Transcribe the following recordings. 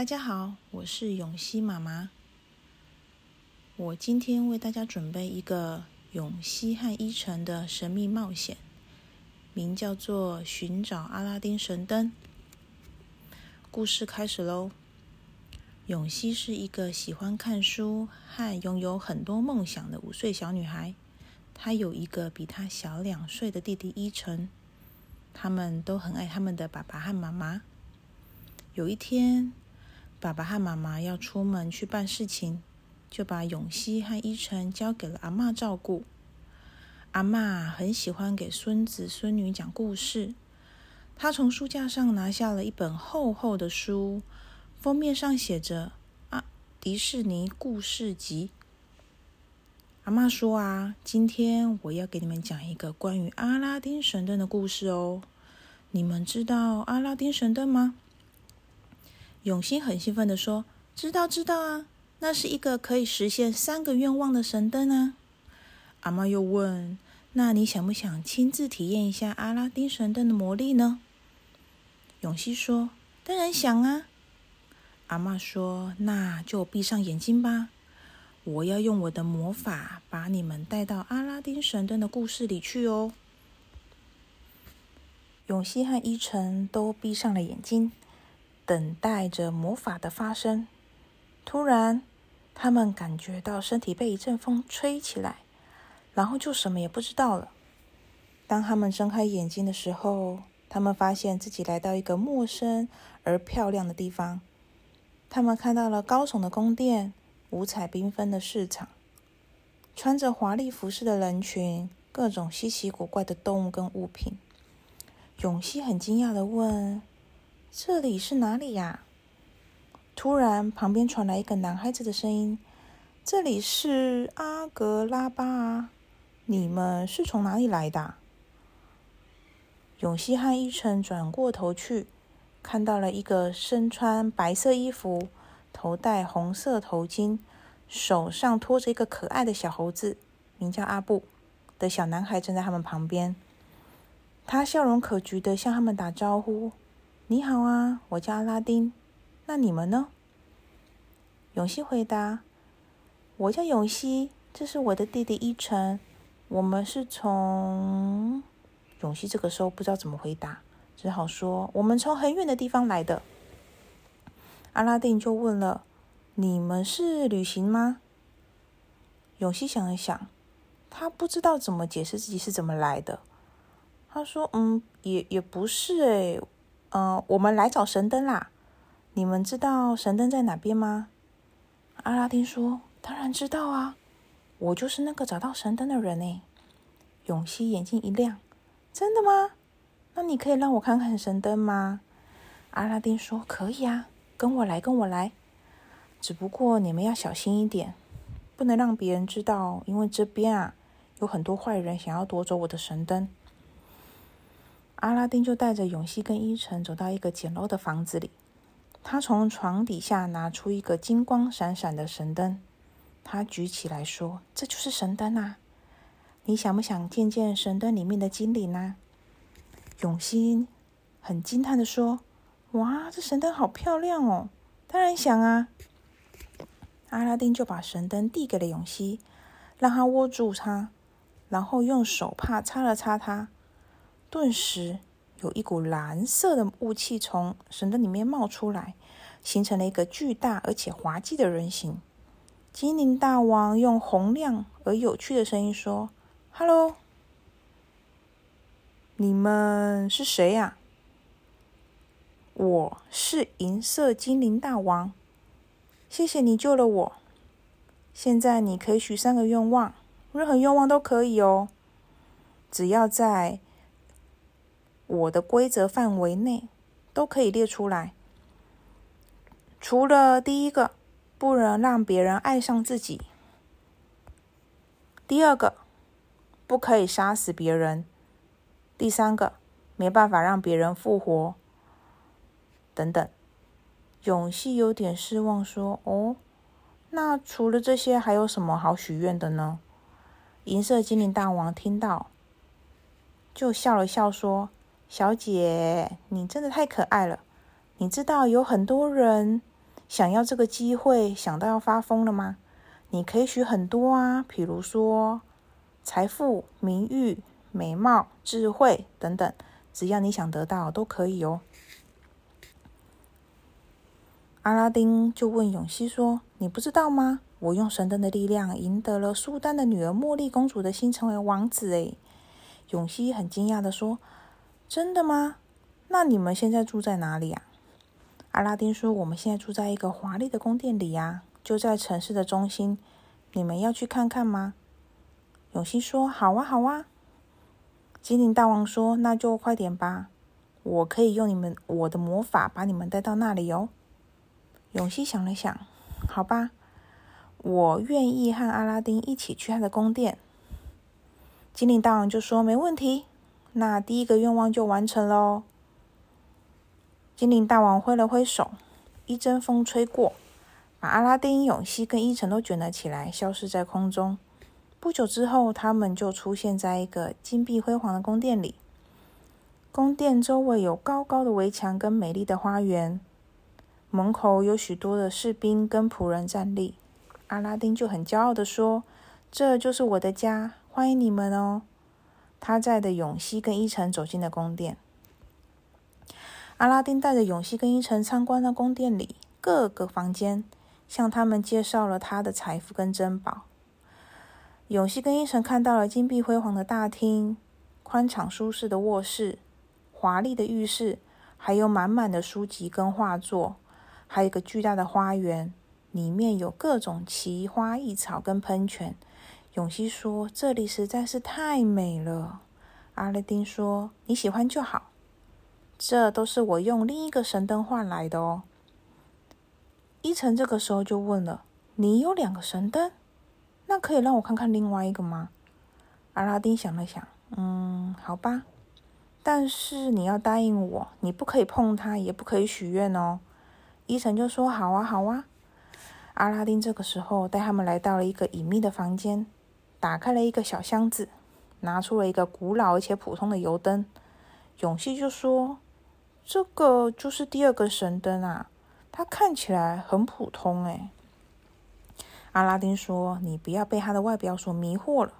大家好，我是永熙妈妈。我今天为大家准备一个永熙和伊晨的神秘冒险，名叫做《寻找阿拉丁神灯》。故事开始喽！永熙是一个喜欢看书和拥有很多梦想的五岁小女孩。她有一个比她小两岁的弟弟伊晨，他们都很爱他们的爸爸和妈妈。有一天，爸爸和妈妈要出门去办事情，就把永熙和依晨交给了阿妈照顾。阿妈很喜欢给孙子孙女讲故事，她从书架上拿下了一本厚厚的书，封面上写着“啊，迪士尼故事集”。阿妈说：“啊，今天我要给你们讲一个关于阿拉丁神灯的故事哦。你们知道阿拉丁神灯吗？”永熙很兴奋的说：“知道，知道啊，那是一个可以实现三个愿望的神灯啊。”阿妈又问：“那你想不想亲自体验一下阿拉丁神灯的魔力呢？”永熙说：“当然想啊。”阿妈说：“那就闭上眼睛吧，我要用我的魔法把你们带到阿拉丁神灯的故事里去哦。”永熙和依晨都闭上了眼睛。等待着魔法的发生。突然，他们感觉到身体被一阵风吹起来，然后就什么也不知道了。当他们睁开眼睛的时候，他们发现自己来到一个陌生而漂亮的地方。他们看到了高耸的宫殿、五彩缤纷的市场、穿着华丽服饰的人群、各种稀奇古怪的动物跟物品。永熙很惊讶的问。这里是哪里呀？突然，旁边传来一个男孩子的声音：“这里是阿格拉巴啊，你们是从哪里来的？”永熙和伊晨转过头去，看到了一个身穿白色衣服、头戴红色头巾、手上托着一个可爱的小猴子，名叫阿布的小男孩站在他们旁边。他笑容可掬的向他们打招呼。你好啊，我叫阿拉丁。那你们呢？永熙回答：“我叫永熙，这是我的弟弟伊晨。我们是从……”永熙这个时候不知道怎么回答，只好说：“我们从很远的地方来的。”阿拉丁就问了：“你们是旅行吗？”永熙想了想，他不知道怎么解释自己是怎么来的。他说：“嗯，也也不是诶。呃，我们来找神灯啦！你们知道神灯在哪边吗？阿拉丁说：“当然知道啊，我就是那个找到神灯的人呢。”永熙眼睛一亮：“真的吗？那你可以让我看看神灯吗？”阿拉丁说：“可以啊，跟我来，跟我来。只不过你们要小心一点，不能让别人知道，因为这边啊有很多坏人想要夺走我的神灯。”阿拉丁就带着永熙跟依晨走到一个简陋的房子里。他从床底下拿出一个金光闪闪的神灯，他举起来说：“这就是神灯啊！你想不想见见神灯里面的精灵呢？”永熙很惊叹的说：“哇，这神灯好漂亮哦！当然想啊！”阿拉丁就把神灯递给了永熙，让他握住它，然后用手帕擦了擦它。顿时，有一股蓝色的雾气从神灯里面冒出来，形成了一个巨大而且滑稽的人形。精灵大王用洪亮而有趣的声音说：“Hello，你们是谁呀？”“我是银色精灵大王，谢谢你救了我。现在你可以许三个愿望，任何愿望都可以哦，只要在……”我的规则范围内都可以列出来，除了第一个，不能让别人爱上自己；第二个，不可以杀死别人；第三个，没办法让别人复活。等等，永熙有点失望，说：“哦，那除了这些，还有什么好许愿的呢？”银色精灵大王听到，就笑了笑，说。小姐，你真的太可爱了。你知道有很多人想要这个机会，想到要发疯了吗？你可以许很多啊，比如说财富、名誉、美貌、智慧等等，只要你想得到，都可以哦。阿拉丁就问永熙说：“你不知道吗？我用神灯的力量赢得了苏丹的女儿茉莉公主的心，成为王子。”诶，永熙很惊讶的说：“真的吗？那你们现在住在哪里啊？”阿拉丁说：“我们现在住在一个华丽的宫殿里呀，就在城市的中心。你们要去看看吗？”永熙说：“好啊，好啊。”精灵大王说：“那就快点吧，我可以用你们我的魔法把你们带到那里哦。”永熙想了想，好吧，我愿意和阿拉丁一起去他的宫殿。精灵大王就说：“没问题，那第一个愿望就完成喽。”精灵大王挥了挥手，一阵风吹过，把阿拉丁、永熙跟伊晨都卷了起来，消失在空中。不久之后，他们就出现在一个金碧辉煌的宫殿里。宫殿周围有高高的围墙跟美丽的花园。门口有许多的士兵跟仆人站立，阿拉丁就很骄傲的说：“这就是我的家，欢迎你们哦！”他载的永熙跟伊晨走进了宫殿。阿拉丁带着永熙跟伊晨参观了宫殿里各个房间，向他们介绍了他的财富跟珍宝。永熙跟伊晨看到了金碧辉煌的大厅、宽敞舒适的卧室、华丽的浴室，还有满满的书籍跟画作。还有一个巨大的花园，里面有各种奇花异草跟喷泉。永熙说：“这里实在是太美了。”阿拉丁说：“你喜欢就好，这都是我用另一个神灯换来的哦。”伊诚这个时候就问了：“你有两个神灯？那可以让我看看另外一个吗？”阿拉丁想了想：“嗯，好吧，但是你要答应我，你不可以碰它，也不可以许愿哦。”伊诚就说：“好啊，好啊。”阿拉丁这个时候带他们来到了一个隐秘的房间，打开了一个小箱子，拿出了一个古老而且普通的油灯。永熙就说：“这个就是第二个神灯啊，它看起来很普通。”哎，阿拉丁说：“你不要被它的外表所迷惑了，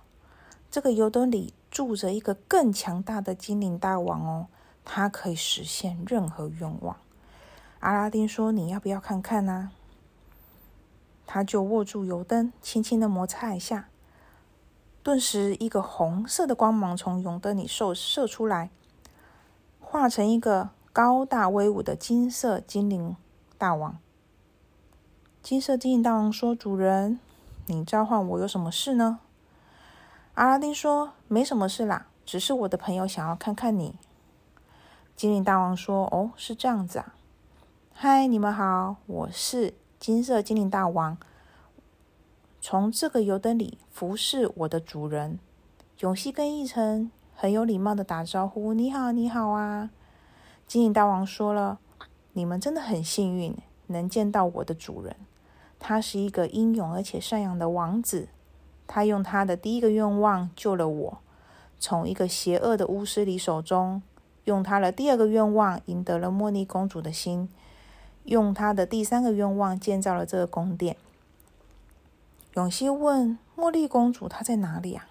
这个油灯里住着一个更强大的精灵大王哦，它可以实现任何愿望。”阿拉丁说：“你要不要看看呢？”他就握住油灯，轻轻的摩擦一下，顿时一个红色的光芒从油灯里射射出来，化成一个高大威武的金色精灵大王。金色精灵大王说：“主人，你召唤我有什么事呢？”阿拉丁说：“没什么事啦，只是我的朋友想要看看你。”精灵大王说：“哦，是这样子啊。”嗨，你们好，我是金色精灵大王。从这个油灯里服侍我的主人，永熙跟一晨很有礼貌的打招呼：“你好，你好啊！”精灵大王说了：“你们真的很幸运，能见到我的主人。他是一个英勇而且善良的王子。他用他的第一个愿望救了我，从一个邪恶的巫师里手中；用他的第二个愿望赢得了茉莉公主的心。”用他的第三个愿望建造了这个宫殿。永熙问茉莉公主：“她在哪里啊？”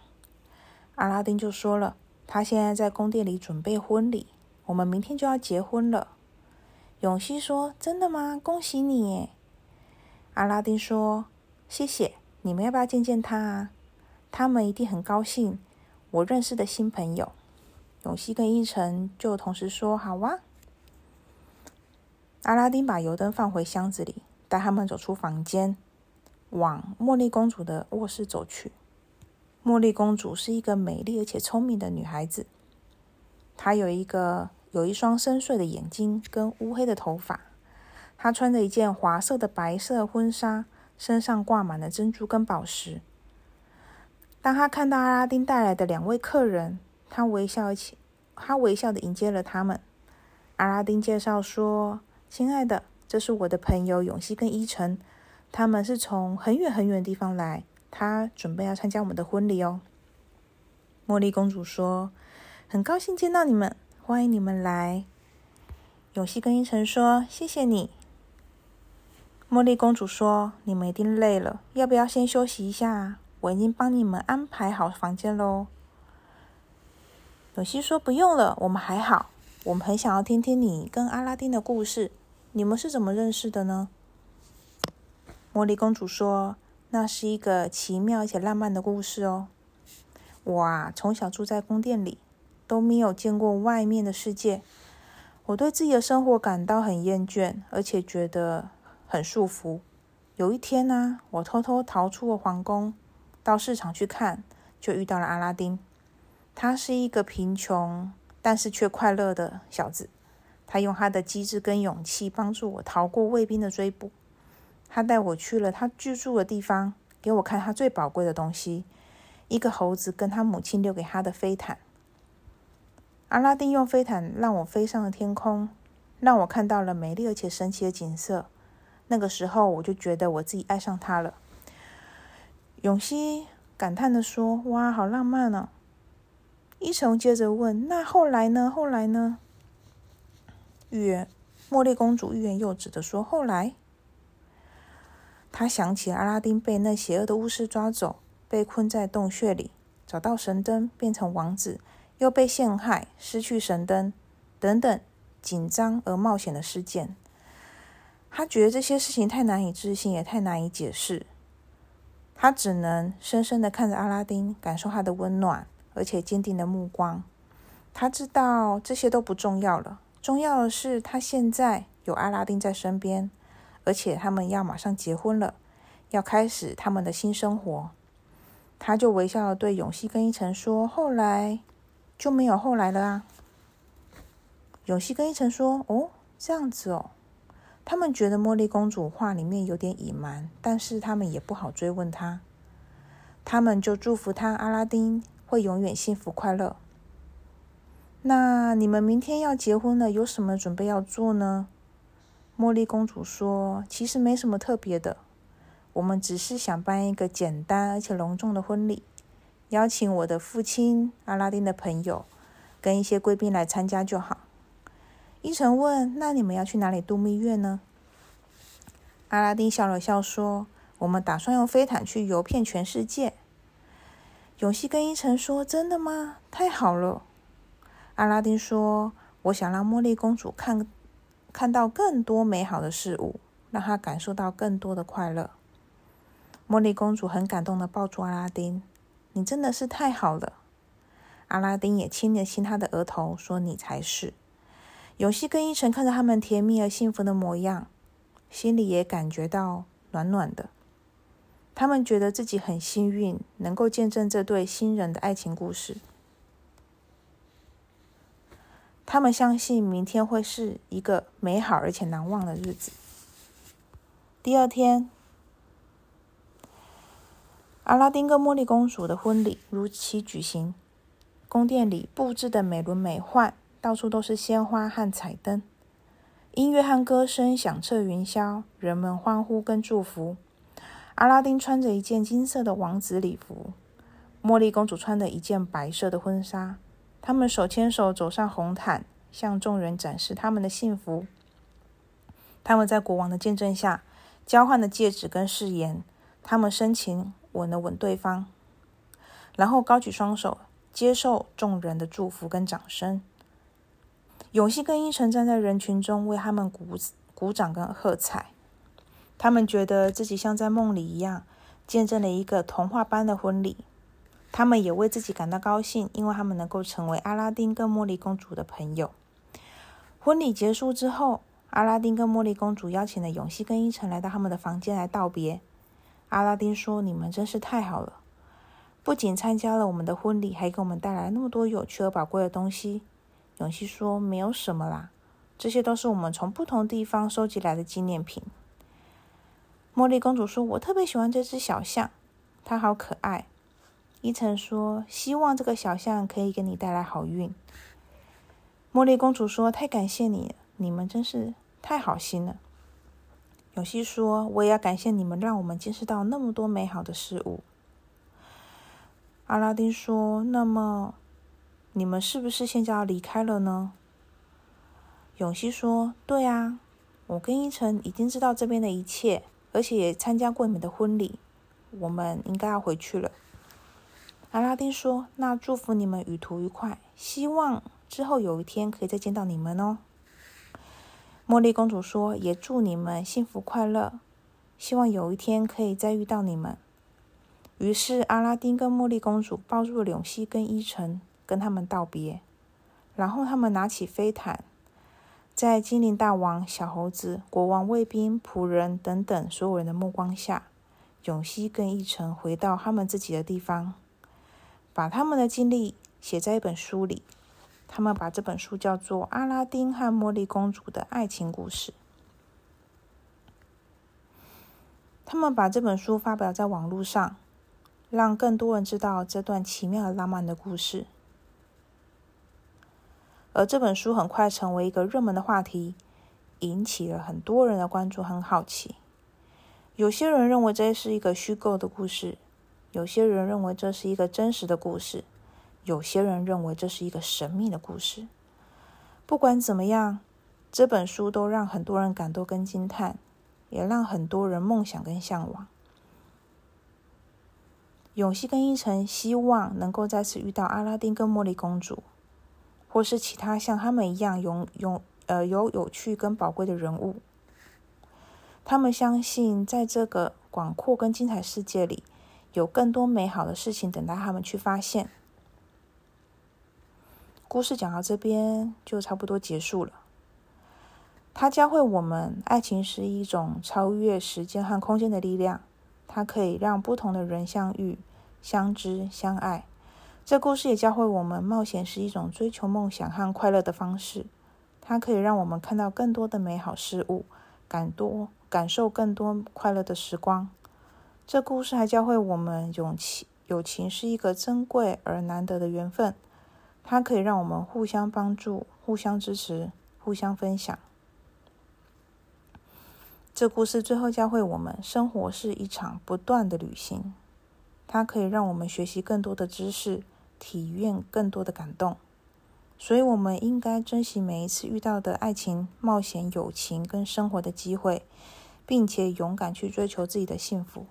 阿拉丁就说了：“她现在在宫殿里准备婚礼，我们明天就要结婚了。”永熙说：“真的吗？恭喜你！”阿拉丁说：“谢谢。你们要不要见见她啊？他们一定很高兴，我认识的新朋友。”永熙跟一晨就同时说：“好啊。”阿拉丁把油灯放回箱子里，带他们走出房间，往茉莉公主的卧室走去。茉莉公主是一个美丽而且聪明的女孩子，她有一个有一双深邃的眼睛跟乌黑的头发。她穿着一件华色的白色婚纱，身上挂满了珍珠跟宝石。当她看到阿拉丁带来的两位客人，她微笑起，她微笑的迎接了他们。阿拉丁介绍说。亲爱的，这是我的朋友永熙跟依晨，他们是从很远很远的地方来，他准备要参加我们的婚礼哦。茉莉公主说：“很高兴见到你们，欢迎你们来。”永熙跟依晨说：“谢谢你。”茉莉公主说：“你们一定累了，要不要先休息一下？我已经帮你们安排好房间喽。”永熙说：“不用了，我们还好。我们很想要听听你跟阿拉丁的故事。你们是怎么认识的呢？”茉莉公主说：“那是一个奇妙且浪漫的故事哦。我啊，从小住在宫殿里，都没有见过外面的世界。我对自己的生活感到很厌倦，而且觉得很束缚。有一天呢，我偷偷逃出了皇宫，到市场去看，就遇到了阿拉丁。他是一个贫穷但是却快乐的小子。他用他的机智跟勇气帮助我逃过卫兵的追捕。他带我去了他居住的地方，给我看他最宝贵的东西——一个猴子跟他母亲留给他的飞毯。阿拉丁用飞毯让我飞上了天空，让我看到了美丽而且神奇的景色。那个时候，我就觉得我自己爱上他了。永熙感叹的说：“哇，好浪漫哦！”伊诚接着问：“那后来呢？后来呢？”预言茉莉公主欲言又止的说：“后来。”他想起阿拉丁被那邪恶的巫师抓走，被困在洞穴里，找到神灯，变成王子，又被陷害，失去神灯，等等紧张而冒险的事件。他觉得这些事情太难以置信，也太难以解释。他只能深深的看着阿拉丁，感受他的温暖而且坚定的目光。他知道这些都不重要了，重要的是他现在有阿拉丁在身边。而且他们要马上结婚了，要开始他们的新生活。他就微笑对永熙跟一晨说：“后来就没有后来了啊。”永熙跟一晨说：“哦，这样子哦。”他们觉得茉莉公主话里面有点隐瞒，但是他们也不好追问他。他们就祝福他阿拉丁会永远幸福快乐。那你们明天要结婚了，有什么准备要做呢？茉莉公主说：“其实没什么特别的，我们只是想办一个简单而且隆重的婚礼，邀请我的父亲、阿拉丁的朋友跟一些贵宾来参加就好。”伊诚问：“那你们要去哪里度蜜月呢？”阿拉丁笑了笑说：“我们打算用飞毯去游遍全世界。”永熙跟伊诚说：“真的吗？太好了！”阿拉丁说：“我想让茉莉公主看。”看到更多美好的事物，让他感受到更多的快乐。茉莉公主很感动的抱住阿拉丁：“你真的是太好了。”阿拉丁也亲了亲他的额头，说：“你才是。”永熙跟伊晨看着他们甜蜜而幸福的模样，心里也感觉到暖暖的。他们觉得自己很幸运，能够见证这对新人的爱情故事。他们相信明天会是一个美好而且难忘的日子。第二天，阿拉丁跟茉莉公主的婚礼如期举行。宫殿里布置的美轮美奂，到处都是鲜花和彩灯，音乐和歌声响彻云霄，人们欢呼跟祝福。阿拉丁穿着一件金色的王子礼服，茉莉公主穿着一件白色的婚纱。他们手牵手走上红毯，向众人展示他们的幸福。他们在国王的见证下交换了戒指跟誓言。他们深情吻了吻对方，然后高举双手接受众人的祝福跟掌声。永熙跟伊晨站在人群中为他们鼓鼓掌跟喝彩。他们觉得自己像在梦里一样，见证了一个童话般的婚礼。他们也为自己感到高兴，因为他们能够成为阿拉丁跟茉莉公主的朋友。婚礼结束之后，阿拉丁跟茉莉公主邀请了永熙跟伊晨来到他们的房间来道别。阿拉丁说：“你们真是太好了，不仅参加了我们的婚礼，还给我们带来那么多有趣而宝贵的东西。”永熙说：“没有什么啦，这些都是我们从不同地方收集来的纪念品。”茉莉公主说：“我特别喜欢这只小象，它好可爱。”伊晨说：“希望这个小象可以给你带来好运。”茉莉公主说：“太感谢你，你们真是太好心了。”永熙说：“我也要感谢你们，让我们见识到那么多美好的事物。”阿拉丁说：“那么，你们是不是现在要离开了呢？”永熙说：“对啊，我跟依晨已经知道这边的一切，而且也参加过你们的婚礼，我们应该要回去了。”阿拉丁说：“那祝福你们旅途愉快，希望之后有一天可以再见到你们哦。”茉莉公主说：“也祝你们幸福快乐，希望有一天可以再遇到你们。”于是，阿拉丁跟茉莉公主抱住了永熙跟伊晨，跟他们道别。然后，他们拿起飞毯，在精灵大王、小猴子、国王、卫兵、仆人等等所有人的目光下，永熙跟伊晨回到他们自己的地方，把他们的经历写在一本书里。他们把这本书叫做《阿拉丁和茉莉公主的爱情故事》。他们把这本书发表在网络上。让更多人知道这段奇妙的浪漫的故事，而这本书很快成为一个热门的话题，引起了很多人的关注和好奇。有些人认为这是一个虚构的故事，有些人认为这是一个真实的故事，有些人认为这是一个神秘的故事。不管怎么样，这本书都让很多人感动跟惊叹，也让很多人梦想跟向往。永熙跟伊晨希望能够再次遇到阿拉丁跟茉莉公主，或是其他像他们一样有有呃有有趣跟宝贵的人物。他们相信，在这个广阔跟精彩世界里，有更多美好的事情等待他们去发现。故事讲到这边就差不多结束了。它教会我们，爱情是一种超越时间和空间的力量，它可以让不同的人相遇。相知相爱，这故事也教会我们，冒险是一种追求梦想和快乐的方式。它可以让我们看到更多的美好事物，感多感受更多快乐的时光。这故事还教会我们，勇气友情是一个珍贵而难得的缘分。它可以让我们互相帮助、互相支持、互相分享。这故事最后教会我们，生活是一场不断的旅行。它可以让我们学习更多的知识，体验更多的感动，所以我们应该珍惜每一次遇到的爱情、冒险、友情跟生活的机会，并且勇敢去追求自己的幸福。